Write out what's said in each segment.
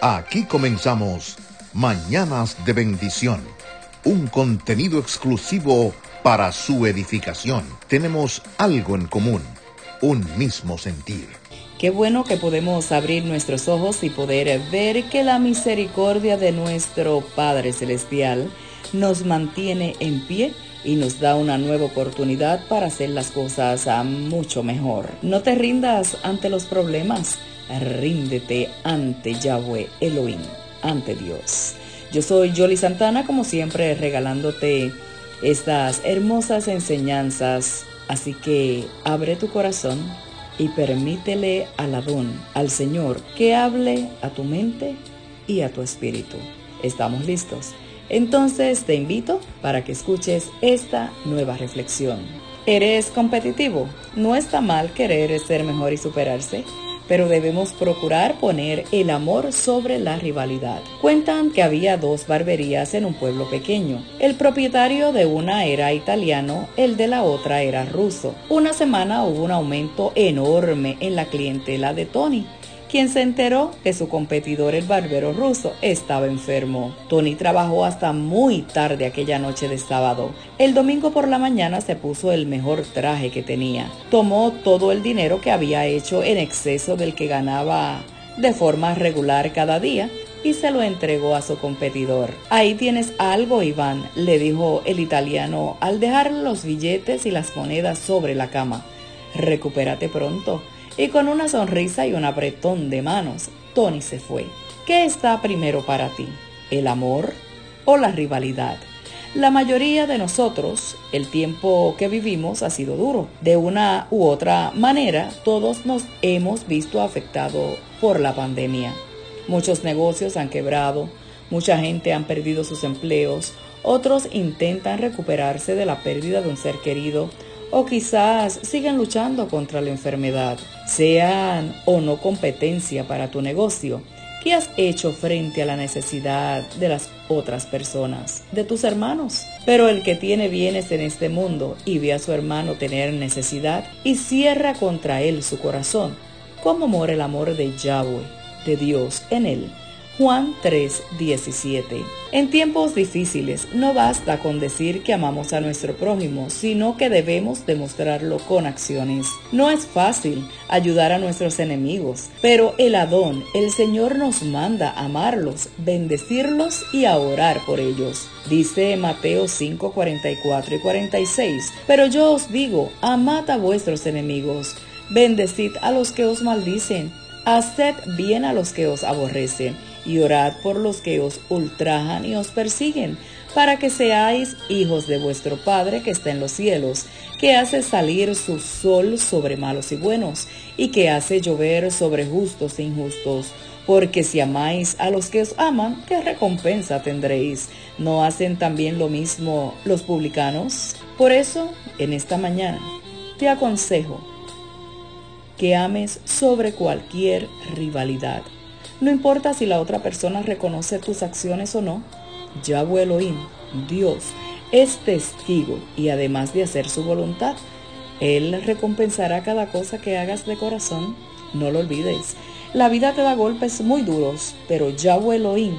Aquí comenzamos Mañanas de Bendición, un contenido exclusivo para su edificación. Tenemos algo en común, un mismo sentir. Qué bueno que podemos abrir nuestros ojos y poder ver que la misericordia de nuestro Padre Celestial nos mantiene en pie y nos da una nueva oportunidad para hacer las cosas mucho mejor. No te rindas ante los problemas ríndete ante Yahweh Elohim, ante Dios. Yo soy Jolly Santana, como siempre, regalándote estas hermosas enseñanzas. Así que abre tu corazón y permítele al Adón, al Señor, que hable a tu mente y a tu espíritu. ¿Estamos listos? Entonces te invito para que escuches esta nueva reflexión. ¿Eres competitivo? No está mal querer ser mejor y superarse pero debemos procurar poner el amor sobre la rivalidad. Cuentan que había dos barberías en un pueblo pequeño. El propietario de una era italiano, el de la otra era ruso. Una semana hubo un aumento enorme en la clientela de Tony quien se enteró que su competidor, el barbero ruso, estaba enfermo. Tony trabajó hasta muy tarde aquella noche de sábado. El domingo por la mañana se puso el mejor traje que tenía. Tomó todo el dinero que había hecho en exceso del que ganaba de forma regular cada día y se lo entregó a su competidor. Ahí tienes algo, Iván, le dijo el italiano al dejar los billetes y las monedas sobre la cama. Recupérate pronto y con una sonrisa y un apretón de manos, Tony se fue. ¿Qué está primero para ti? ¿El amor o la rivalidad? La mayoría de nosotros, el tiempo que vivimos ha sido duro. De una u otra manera, todos nos hemos visto afectados por la pandemia. Muchos negocios han quebrado, mucha gente han perdido sus empleos, otros intentan recuperarse de la pérdida de un ser querido, o quizás sigan luchando contra la enfermedad, sean o no competencia para tu negocio. ¿Qué has hecho frente a la necesidad de las otras personas, de tus hermanos? Pero el que tiene bienes en este mundo y ve a su hermano tener necesidad y cierra contra él su corazón, ¿cómo mora el amor de Yahweh, de Dios en él? Juan 3:17. En tiempos difíciles no basta con decir que amamos a nuestro prójimo, sino que debemos demostrarlo con acciones. No es fácil ayudar a nuestros enemigos, pero el Adón, el Señor nos manda amarlos, bendecirlos y a orar por ellos. Dice Mateo 5, 44 y 46. Pero yo os digo, amad a vuestros enemigos, bendecid a los que os maldicen, haced bien a los que os aborrecen y orad por los que os ultrajan y os persiguen, para que seáis hijos de vuestro Padre que está en los cielos, que hace salir su sol sobre malos y buenos, y que hace llover sobre justos e injustos. Porque si amáis a los que os aman, ¿qué recompensa tendréis? ¿No hacen también lo mismo los publicanos? Por eso, en esta mañana, te aconsejo que ames sobre cualquier rivalidad no importa si la otra persona reconoce tus acciones o no, Yahweh Elohim, Dios, es testigo y además de hacer su voluntad, Él recompensará cada cosa que hagas de corazón. No lo olvides. La vida te da golpes muy duros, pero Yahweh Elohim,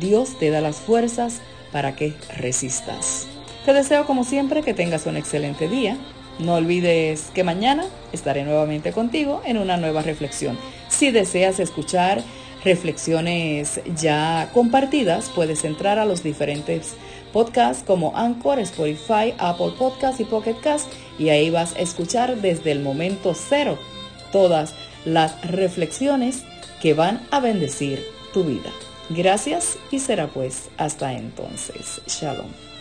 Dios te da las fuerzas para que resistas. Te deseo como siempre que tengas un excelente día. No olvides que mañana estaré nuevamente contigo en una nueva reflexión. Si deseas escuchar reflexiones ya compartidas, puedes entrar a los diferentes podcasts como Anchor, Spotify, Apple Podcasts y Pocket Cast y ahí vas a escuchar desde el momento cero todas las reflexiones que van a bendecir tu vida. Gracias y será pues hasta entonces. Shalom.